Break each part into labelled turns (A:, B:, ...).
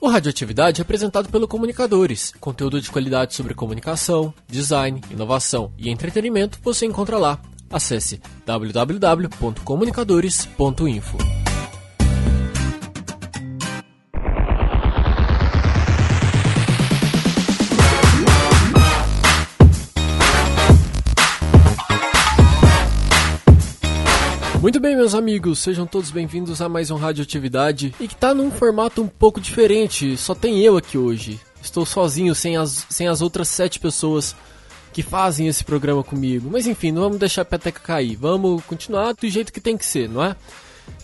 A: O Radioatividade é apresentado pelo Comunicadores. Conteúdo de qualidade sobre comunicação, design, inovação e entretenimento você encontra lá. Acesse www.comunicadores.info. Muito bem, meus amigos, sejam todos bem-vindos a mais um Radioatividade e que tá num formato um pouco diferente, só tem eu aqui hoje. Estou sozinho, sem as, sem as outras sete pessoas que fazem esse programa comigo. Mas enfim, não vamos deixar a peteca cair, vamos continuar do jeito que tem que ser, não é?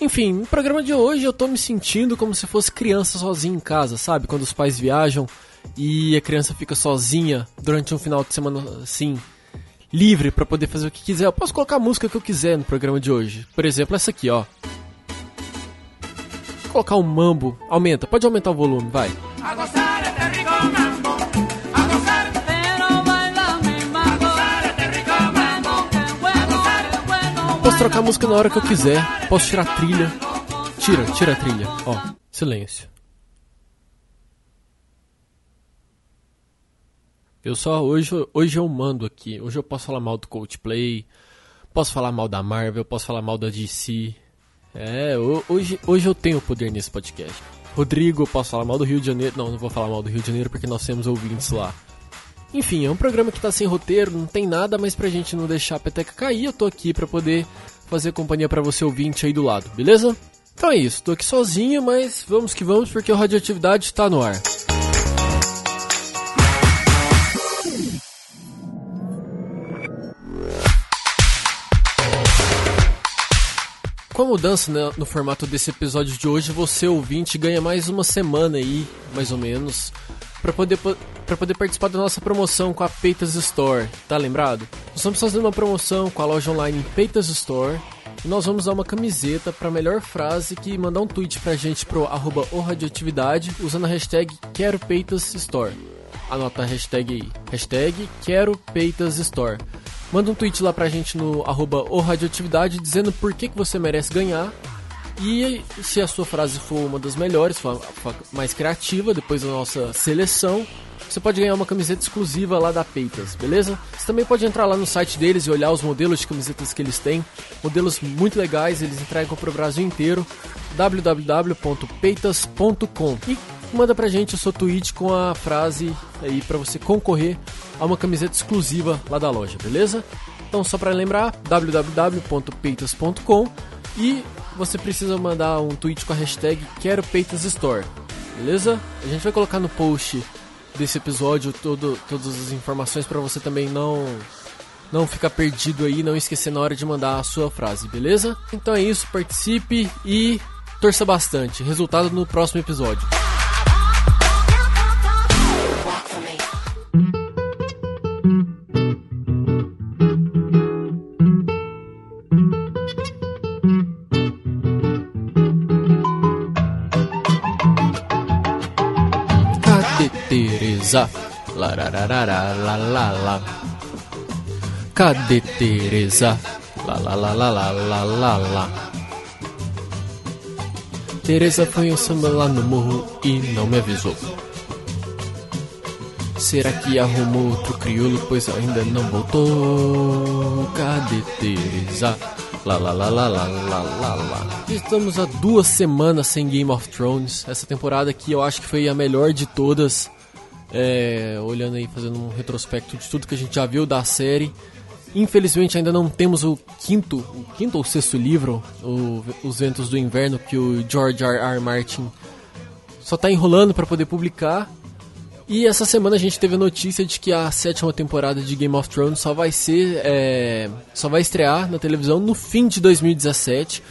A: Enfim, no programa de hoje eu tô me sentindo como se fosse criança sozinha em casa, sabe? Quando os pais viajam e a criança fica sozinha durante um final de semana assim, livre para poder fazer o que quiser. Eu posso colocar a música que eu quiser no programa de hoje. Por exemplo, essa aqui, ó. Vou colocar um mambo. Aumenta, pode aumentar o volume, vai. Posso trocar a música na hora que eu quiser. Posso tirar a trilha. Tira, tira a trilha. Ó, silêncio. Eu só hoje, hoje eu mando aqui. Hoje eu posso falar mal do Coldplay, posso falar mal da Marvel, posso falar mal da DC. É, hoje, hoje eu tenho poder nesse podcast. Rodrigo, eu posso falar mal do Rio de Janeiro. Não, não vou falar mal do Rio de Janeiro porque nós temos ouvintes lá. Enfim, é um programa que tá sem roteiro, não tem nada, mas pra gente não deixar a peteca cair, eu tô aqui pra poder fazer companhia para você ouvinte aí do lado, beleza? Então é isso, tô aqui sozinho, mas vamos que vamos porque a radioatividade tá no ar. Com a mudança né, no formato desse episódio de hoje, você ouvinte ganha mais uma semana aí, mais ou menos, para poder para poder participar da nossa promoção com a Peitas Store. Tá lembrado? Nós estamos fazendo uma promoção com a loja online Peitas Store e nós vamos dar uma camiseta para a melhor frase que mandar um tweet pra gente pro arroba radioatividade usando a hashtag Quero Peitas Store. Anota a hashtag aí, hashtag Quero Peitas Store. Manda um tweet lá pra gente no arroba radioatividade dizendo por que, que você merece ganhar. E se a sua frase for uma das melhores, for mais criativa, depois da nossa seleção, você pode ganhar uma camiseta exclusiva lá da Peitas, beleza? Você também pode entrar lá no site deles e olhar os modelos de camisetas que eles têm. Modelos muito legais, eles entregam para o Brasil inteiro. www.peitas.com E manda pra gente o seu tweet com a frase aí para você concorrer a uma camiseta exclusiva lá da loja, beleza? Então só para lembrar, www.peitas.com e você precisa mandar um tweet com a hashtag Quero Peitas Store, beleza? A gente vai colocar no post desse episódio todo, todas as informações para você também não não ficar perdido aí, não esquecer na hora de mandar a sua frase, beleza? Então é isso, participe e torça bastante. Resultado no próximo episódio. Teresa? Larararara, Cadê Teresa? Lá. Teresa foi um samba lá no morro e não me avisou. Será que arrumou outro crioulo, pois ainda não voltou? Cadê Teresa? Lá. Estamos há duas semanas sem Game of Thrones. Essa temporada aqui eu acho que foi a melhor de todas é, olhando aí, fazendo um retrospecto de tudo que a gente já viu da série. Infelizmente ainda não temos o quinto, o quinto ou sexto livro, o, Os Ventos do Inverno, que o George R. R. Martin só está enrolando para poder publicar. E essa semana a gente teve a notícia de que a sétima temporada de Game of Thrones só vai ser, é, só vai estrear na televisão no fim de 2017,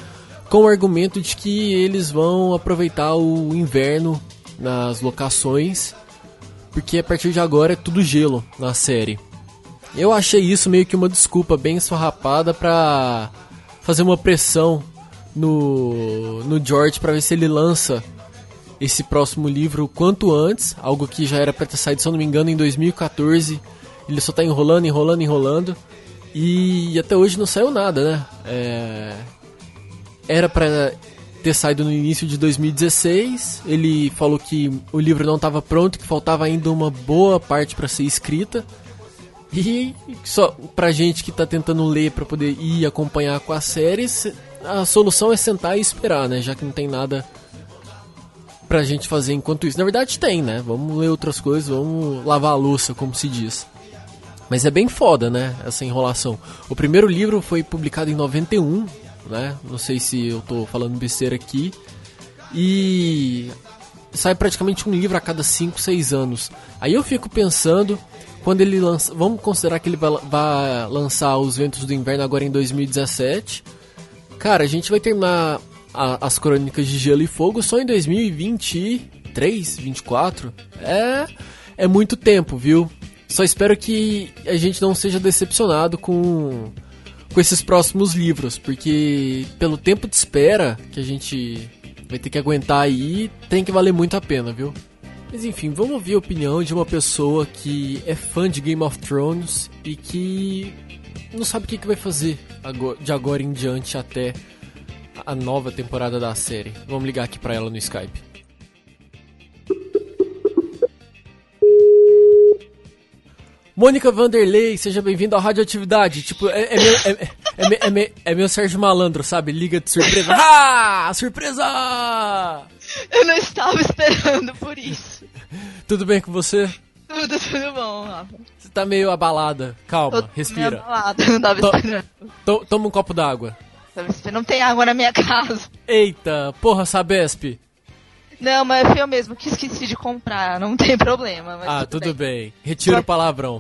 A: com o argumento de que eles vão aproveitar o inverno nas locações porque a partir de agora é tudo gelo na série. Eu achei isso meio que uma desculpa bem esfarrapada pra fazer uma pressão no, no George para ver se ele lança esse próximo livro quanto antes, algo que já era para ter saído, se eu não me engano, em 2014. Ele só tá enrolando, enrolando, enrolando. E até hoje não saiu nada, né? É... Era para ter saído no início de 2016. Ele falou que o livro não estava pronto, que faltava ainda uma boa parte para ser escrita. E só pra gente que tá tentando ler para poder ir acompanhar com a série, a solução é sentar e esperar, né? Já que não tem nada pra gente fazer enquanto isso. Na verdade tem, né? Vamos ler outras coisas, vamos lavar a louça, como se diz. Mas é bem foda, né? Essa enrolação. O primeiro livro foi publicado em 91, né? Não sei se eu tô falando besteira aqui. E sai praticamente um livro a cada 5, 6 anos. Aí eu fico pensando, quando ele lança. Vamos considerar que ele vai, lançar Os Ventos do Inverno agora em 2017. Cara, a gente vai terminar a, as Crônicas de Gelo e Fogo só em 2023, 24. É, é muito tempo, viu? Só espero que a gente não seja decepcionado com, com esses próximos livros, porque pelo tempo de espera que a gente vai ter que aguentar aí, tem que valer muito a pena, viu? Mas enfim, vamos ouvir a opinião de uma pessoa que é fã de Game of Thrones e que não sabe o que, vai fazer de agora em diante até a nova temporada da série. Vamos ligar aqui pra ela no Skype. Mônica Vanderlei, seja bem-vinda ao Radioatividade. Tipo, é, é, meu, é, é, é, meu, é, meu Sérgio Malandro, sabe? Liga de surpresa. Ah! Surpresa!
B: Eu não estava esperando por isso.
A: Tudo bem com você?
B: Tudo, tudo bom, Rafa.
A: Você tá meio abalada. Calma, Tô respira. Meio
B: abalada, não tava esperando.
A: To, toma um copo d'água.
B: Não tem água na minha casa.
A: Eita, porra, Sabesp.
B: Não, mas foi eu mesmo que esqueci de comprar, não tem problema.
A: ah, tudo, tudo bem. bem. Retiro o palavrão.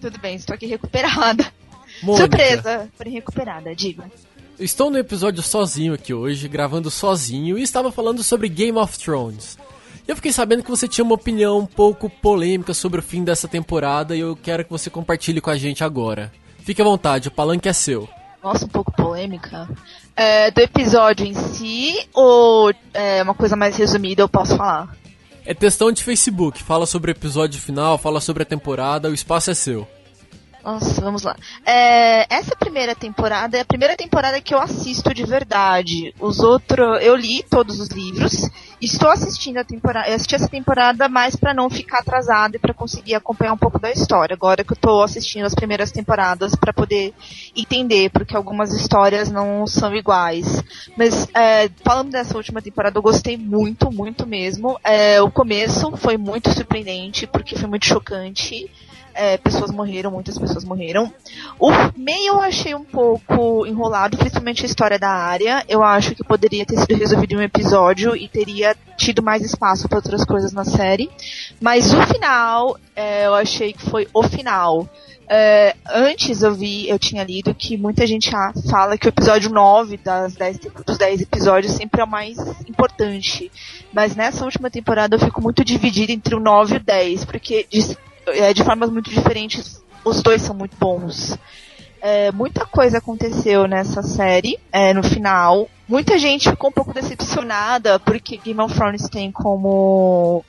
B: Tudo bem, estou aqui recuperada. Mônica. Surpresa, porém recuperada, diga.
A: Estou no episódio sozinho aqui hoje, gravando sozinho, e estava falando sobre Game of Thrones. Eu fiquei sabendo que você tinha uma opinião um pouco polêmica sobre o fim dessa temporada e eu quero que você compartilhe com a gente agora. Fique à vontade, o palanque é seu
B: nossa, um pouco polêmica, é, do episódio em si ou é, uma coisa mais resumida eu posso falar?
A: É testão de Facebook, fala sobre o episódio final, fala sobre a temporada, o espaço é seu.
B: Nossa, vamos lá. É, essa primeira temporada é a primeira temporada que eu assisto de verdade. Os outros, eu li todos os livros. Estou assistindo a temporada, eu assisti essa temporada mais para não ficar atrasada e para conseguir acompanhar um pouco da história. Agora que eu estou assistindo as primeiras temporadas para poder entender, porque algumas histórias não são iguais. Mas é, falando dessa última temporada, eu gostei muito, muito mesmo. É, o começo foi muito surpreendente porque foi muito chocante é, pessoas morreram, muitas pessoas morreram. O meio eu achei um pouco enrolado, principalmente a história da área. Eu acho que poderia ter sido resolvido em um episódio e teria tido mais espaço para outras coisas na série. Mas o final, é, eu achei que foi o final. É, antes eu vi, eu tinha lido que muita gente fala que o episódio 9 das 10, dos 10 episódios sempre é o mais importante. Mas nessa última temporada eu fico muito dividida entre o 9 e o 10, porque é, de formas muito diferentes, os dois são muito bons. É, muita coisa aconteceu nessa série, é, no final. Muita gente ficou um pouco decepcionada porque Game of Thrones tem como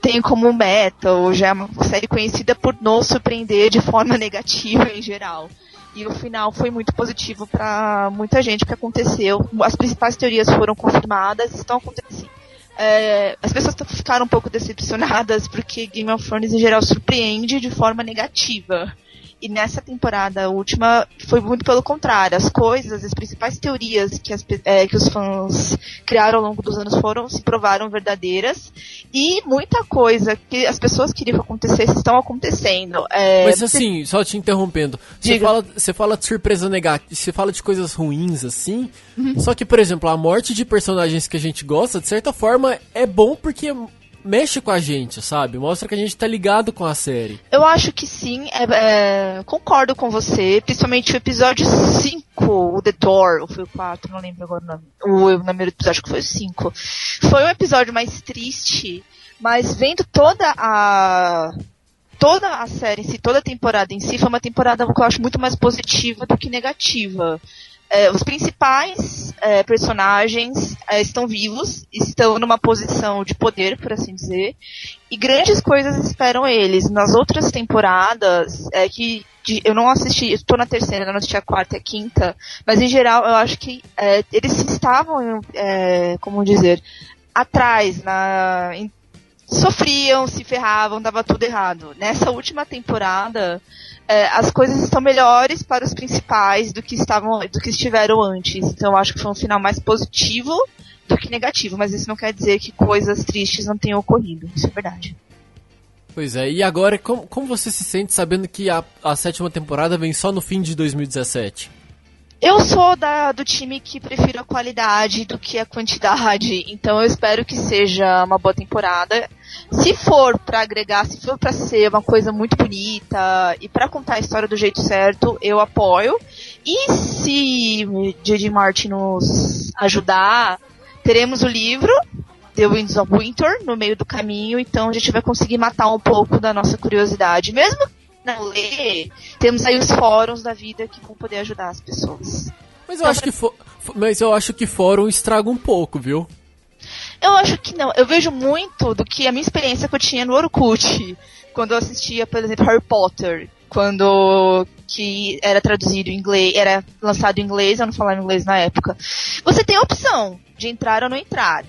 B: tem como meta, ou já é uma série conhecida por nos surpreender de forma negativa em geral. E o final foi muito positivo para muita gente que aconteceu. As principais teorias foram confirmadas, estão acontecendo é, as pessoas ficaram um pouco decepcionadas porque Game of Thrones em geral surpreende de forma negativa. E nessa temporada última foi muito pelo contrário. As coisas, as principais teorias que, as, é, que os fãs criaram ao longo dos anos foram se provaram verdadeiras. E muita coisa que as pessoas queriam que acontecesse estão acontecendo.
A: É, Mas assim, só te interrompendo. Você fala, você fala de surpresa negativa, você fala de coisas ruins assim. Uhum. Só que, por exemplo, a morte de personagens que a gente gosta, de certa forma, é bom porque mexe com a gente, sabe? Mostra que a gente tá ligado com a série.
B: Eu acho que sim, é, é, concordo com você, principalmente o episódio 5, o The Door, ou foi o 4, não lembro agora o nome. O, número do episódio que foi o 5. Foi um episódio mais triste, mas vendo toda a toda a série em si, toda a temporada em si, foi uma temporada que eu acho muito mais positiva do que negativa. É, os principais é, personagens é, estão vivos, estão numa posição de poder, por assim dizer, e grandes coisas esperam eles. Nas outras temporadas, é que de, eu não assisti, estou na terceira, não assisti a quarta e a quinta, mas em geral eu acho que é, eles estavam, é, como dizer, atrás, na, sofriam, se ferravam, dava tudo errado. Nessa última temporada, é, as coisas estão melhores para os principais do que estavam, do que estiveram antes. Então acho que foi um final mais positivo do que negativo, mas isso não quer dizer que coisas tristes não tenham ocorrido. Isso é verdade.
A: Pois é, e agora, como, como você se sente sabendo que a, a sétima temporada vem só no fim de 2017?
B: Eu sou da, do time que prefiro a qualidade do que a quantidade, então eu espero que seja uma boa temporada. Se for para agregar, se for para ser uma coisa muito bonita e para contar a história do jeito certo, eu apoio. E se J.D. Martin nos ajudar, teremos o livro The Winds of Winter no meio do caminho, então a gente vai conseguir matar um pouco da nossa curiosidade, mesmo não ler, temos aí os fóruns da vida que vão poder ajudar as pessoas.
A: Mas eu, então, acho, que mas eu acho que fórum estraga um pouco, viu?
B: Eu acho que não. Eu vejo muito do que a minha experiência que eu tinha no Orkut, quando eu assistia, por exemplo, Harry Potter, quando que era traduzido em inglês, era lançado em inglês, eu não falava inglês na época. Você tem a opção de entrar ou não entrar.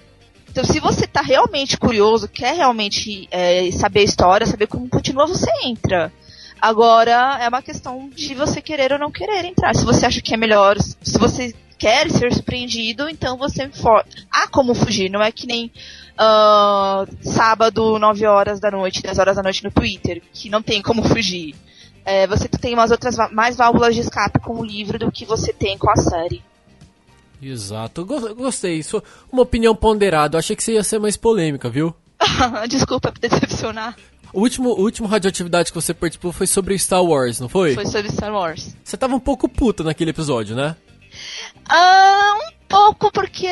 B: Então, se você está realmente curioso, quer realmente é, saber a história, saber como continua, você entra. Agora é uma questão de você querer ou não querer entrar. Se você acha que é melhor, se você quer ser surpreendido, então você for... há como fugir. Não é que nem uh, sábado, 9 horas da noite, 10 horas da noite no Twitter, que não tem como fugir. É, você tem umas outras mais válvulas de escape com o livro do que você tem com a série.
A: Exato, gostei. Isso, uma opinião ponderada. Achei que você ia ser mais polêmica, viu?
B: Desculpa por decepcionar.
A: O último, o último radioatividade que você participou foi sobre Star Wars, não foi?
B: Foi sobre Star Wars.
A: Você tava um pouco puta naquele episódio, né?
B: Ah, um pouco porque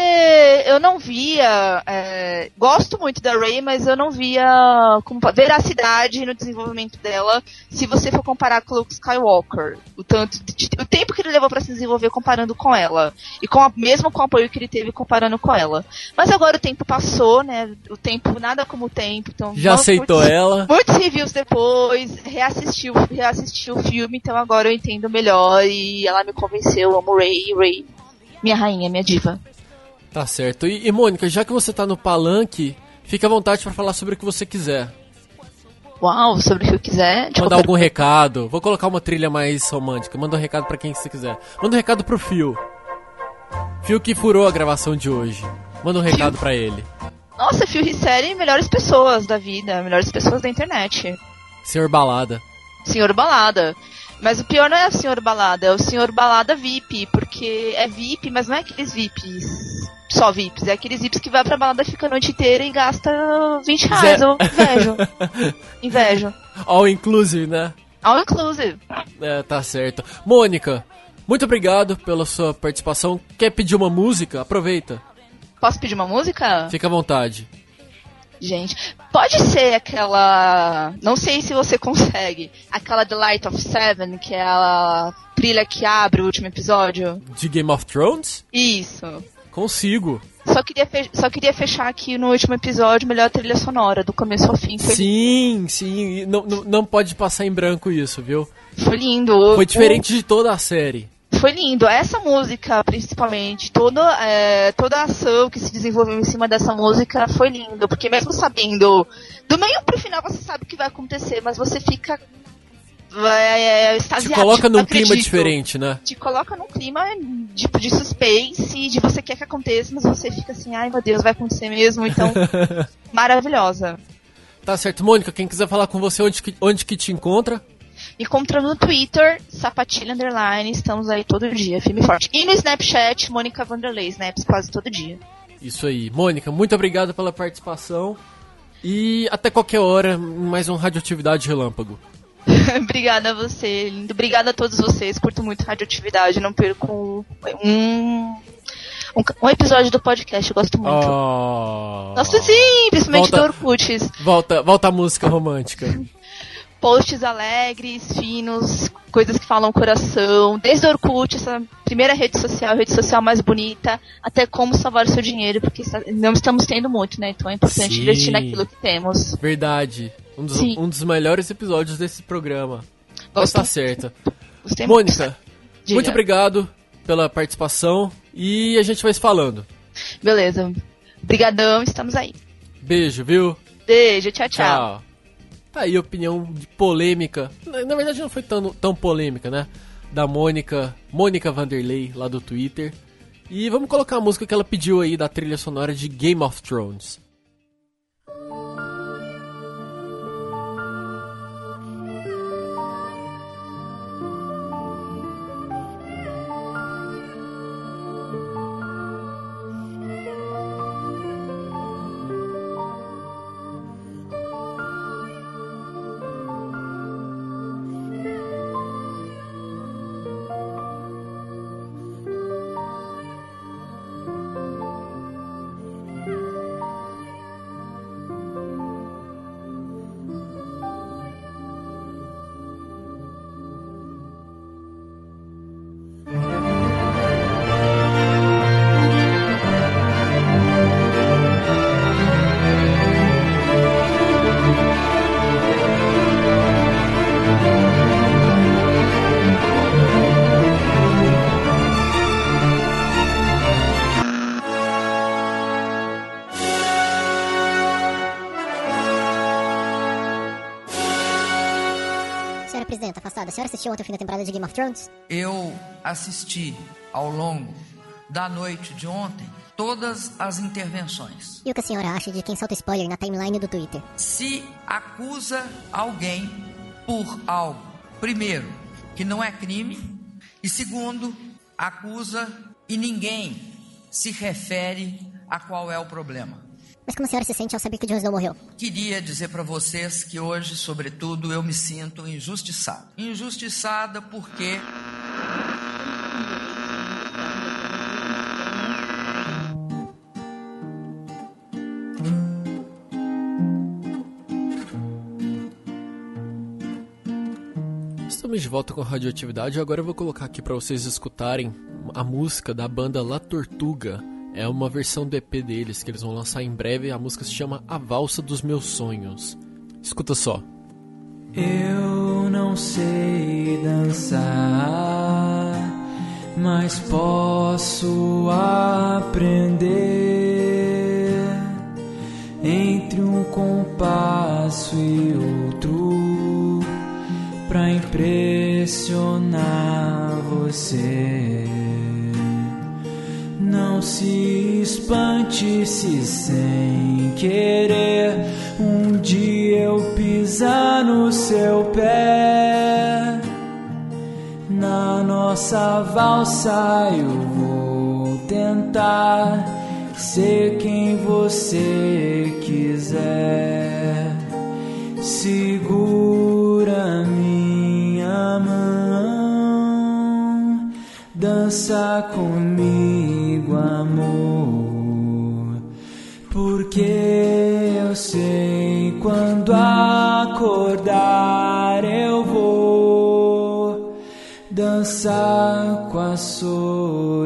B: eu não via. É, gosto muito da Ray, mas eu não via como, veracidade no desenvolvimento dela se você for comparar com o Luke Skywalker. O, tanto, o tempo que ele levou para se desenvolver comparando com ela. E com a, mesmo com o apoio que ele teve comparando com ela. Mas agora o tempo passou, né? O tempo, nada como o tempo. Então,
A: Já aceitou
B: muitos,
A: ela?
B: Muitos reviews depois, reassistiu, reassistiu o filme, então agora eu entendo melhor e ela me convenceu. Eu amo Ray, Ray minha rainha, minha diva.
A: Tá certo. E, e Mônica, já que você tá no palanque, fique à vontade para falar sobre o que você quiser.
B: Uau, sobre o que eu quiser.
A: Mandar algum recado. Vou colocar uma trilha mais romântica. Manda um recado para quem você quiser. Manda um recado pro Fio. Fio que furou a gravação de hoje. Manda um recado para ele.
B: Nossa, Fio Rissérie, melhores pessoas da vida, melhores pessoas da internet.
A: Senhor Balada.
B: Senhor Balada. Mas o pior não é o senhor balada, é o senhor balada VIP, porque é VIP, mas não é aqueles VIPs, só VIPs, é aqueles VIPs que vai pra balada, fica a noite inteira e gasta 20 reais. Eu invejo. invejo.
A: All inclusive, né?
B: All inclusive.
A: É, tá certo. Mônica, muito obrigado pela sua participação. Quer pedir uma música? Aproveita.
B: Posso pedir uma música?
A: Fica à vontade.
B: Gente, pode ser aquela. Não sei se você consegue. Aquela The Light of Seven, que é a trilha que abre o último episódio.
A: De Game of Thrones?
B: Isso.
A: Consigo.
B: Só queria, só queria fechar aqui no último episódio, melhor trilha sonora, do começo ao fim.
A: Foi sim, sim. Não, não, não pode passar em branco isso, viu?
B: Foi lindo.
A: Foi diferente o... de toda a série
B: foi lindo. Essa música, principalmente, toda, é, toda a ação que se desenvolveu em cima dessa música foi lindo. Porque mesmo sabendo, do meio pro final você sabe o que vai acontecer, mas você fica é,
A: Te coloca num clima diferente, né?
B: Te coloca num clima tipo de suspense, de você quer que aconteça, mas você fica assim, ai meu Deus, vai acontecer mesmo, então maravilhosa.
A: Tá certo, Mônica, quem quiser falar com você, onde que, onde que te encontra?
B: Me encontra no Twitter, Sapatilha Underline, estamos aí todo dia, firme e forte. E no Snapchat, Mônica Vanderlei, Snaps quase todo dia.
A: Isso aí. Mônica, muito obrigado pela participação. E até qualquer hora, mais um Radioatividade Relâmpago.
B: Obrigada a você, lindo. Obrigada a todos vocês. Curto muito radioatividade. Não perco um, um, um episódio do podcast. Eu gosto muito. Oh. Gosto sim, principalmente volta, do Orkut.
A: Volta, volta a música romântica.
B: posts alegres, finos, coisas que falam coração, desde o Orkut, essa primeira rede social, rede social mais bonita, até como salvar o seu dinheiro, porque não estamos tendo muito, né? Então é importante Sim. investir naquilo que temos.
A: Verdade. Um dos, um dos melhores episódios desse programa. Mas tá certo. Mônica, muito, muito obrigado pela participação e a gente vai se falando.
B: Beleza. Obrigadão, estamos aí.
A: Beijo, viu?
B: Beijo, tchau, tchau. tchau.
A: Tá aí opinião de polêmica. Na, na, verdade não foi tão, tão polêmica, né? Da Mônica, Mônica Vanderlei, lá do Twitter. E vamos colocar a música que ela pediu aí da trilha sonora de Game of Thrones.
C: A senhora assistiu ontem o fim da temporada de Game of Thrones?
D: Eu assisti ao longo da noite de ontem todas as intervenções.
C: E o que a senhora acha de quem solta spoiler na timeline do Twitter?
D: Se acusa alguém por algo, primeiro, que não é crime, e segundo, acusa e ninguém se refere a qual é o problema.
C: Mas como a senhora se sente ao saber que o Jon Snow morreu?
D: Queria dizer para vocês que hoje, sobretudo, eu me sinto injustiçado. Injustiçada porque
A: Estamos de volta com a radioatividade e agora eu vou colocar aqui para vocês escutarem a música da banda La Tortuga, é uma versão do EP deles que eles vão lançar em breve. A música se chama A Valsa dos Meus Sonhos. Escuta só.
E: Eu não sei dançar, mas posso aprender entre um compasso e outro para impressionar você. Não se espante se sem querer um dia eu pisar no seu pé. Na nossa valsa eu vou tentar ser quem você quiser. Segura minha mão, dança comigo amor, porque eu sei quando acordar eu vou dançar com a solidão.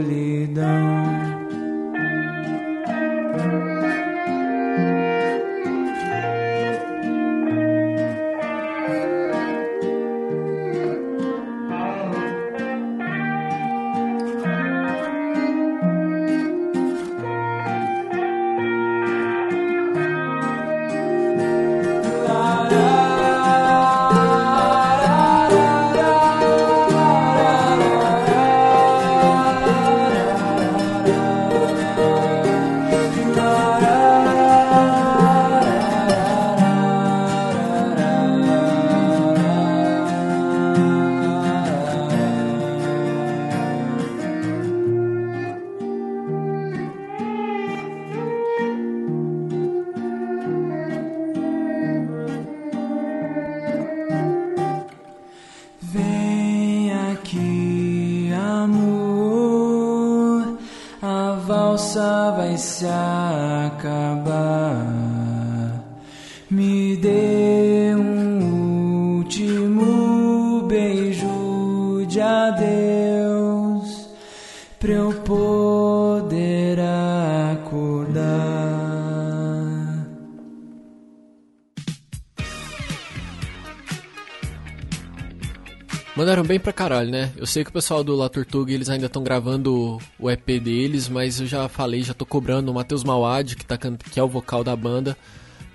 E: valsa vai se acabar. Me deixa.
A: Mandaram bem pra caralho, né? Eu sei que o pessoal do La Tortuga, eles ainda estão gravando o EP deles, mas eu já falei, já tô cobrando o Matheus Mawad, que, tá, que é o vocal da banda,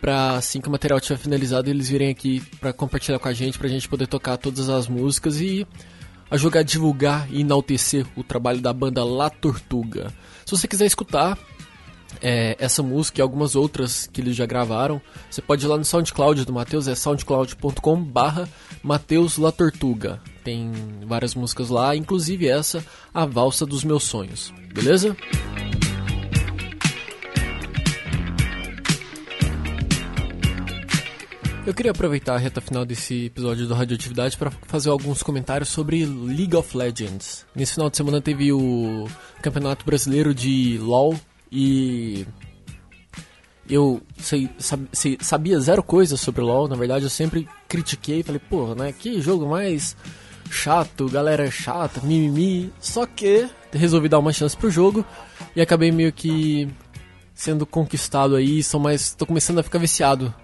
A: pra assim que o material estiver finalizado, eles virem aqui pra compartilhar com a gente, pra gente poder tocar todas as músicas e ajudar a divulgar e enaltecer o trabalho da banda La Tortuga. Se você quiser escutar, é, essa música e algumas outras que eles já gravaram, você pode ir lá no SoundCloud do Matheus, é soundcloud.com barra Matheus La Tortuga. Tem várias músicas lá, inclusive essa, A Valsa dos Meus Sonhos. Beleza? Eu queria aproveitar a reta final desse episódio do Radioatividade para fazer alguns comentários sobre League of Legends. Nesse final de semana teve o Campeonato Brasileiro de LoL e eu sei, sabia zero coisa sobre LoL, na verdade eu sempre critiquei, falei, pô, né, que jogo mais chato, galera chata, mimimi, só que resolvi dar uma chance pro jogo e acabei meio que sendo conquistado aí, sou mais, tô começando a ficar viciado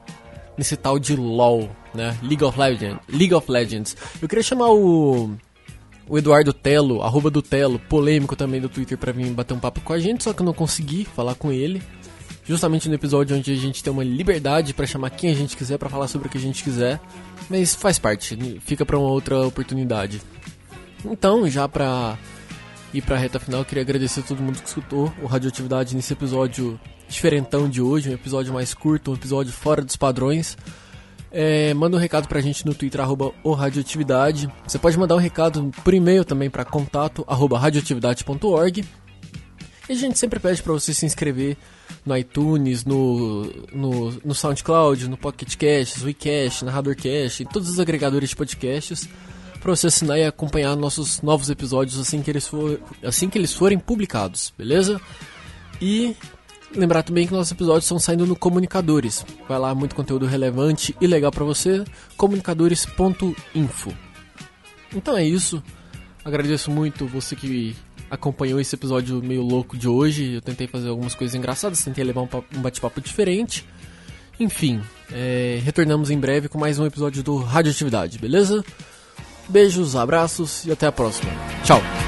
A: nesse tal de LoL, né, League of Legends, League of Legends. Eu queria chamar o o Eduardo Telo, arroba do Telo, polêmico também do Twitter, para vir bater um papo com a gente, só que eu não consegui falar com ele. Justamente no episódio onde a gente tem uma liberdade para chamar quem a gente quiser, para falar sobre o que a gente quiser. Mas faz parte, fica para uma outra oportunidade. Então, já pra ir pra reta final, queria agradecer a todo mundo que escutou o Radioatividade nesse episódio diferentão de hoje, um episódio mais curto, um episódio fora dos padrões. É, manda um recado pra gente no Twitter, arroba Radioatividade. Você pode mandar um recado por e-mail também para contato, arroba radioatividade.org. E a gente sempre pede para você se inscrever no iTunes, no, no, no SoundCloud, no Pocket no WeCast, na RadorCast, em todos os agregadores de podcasts, para você assinar e acompanhar nossos novos episódios assim que eles, for, assim que eles forem publicados, beleza? E Lembrar também que nossos episódios estão saindo no Comunicadores. Vai lá, muito conteúdo relevante e legal para você. Comunicadores.info. Então é isso. Agradeço muito você que acompanhou esse episódio meio louco de hoje. Eu tentei fazer algumas coisas engraçadas, tentei levar um bate-papo diferente. Enfim, é, retornamos em breve com mais um episódio do Radioatividade, beleza? Beijos, abraços e até a próxima. Tchau!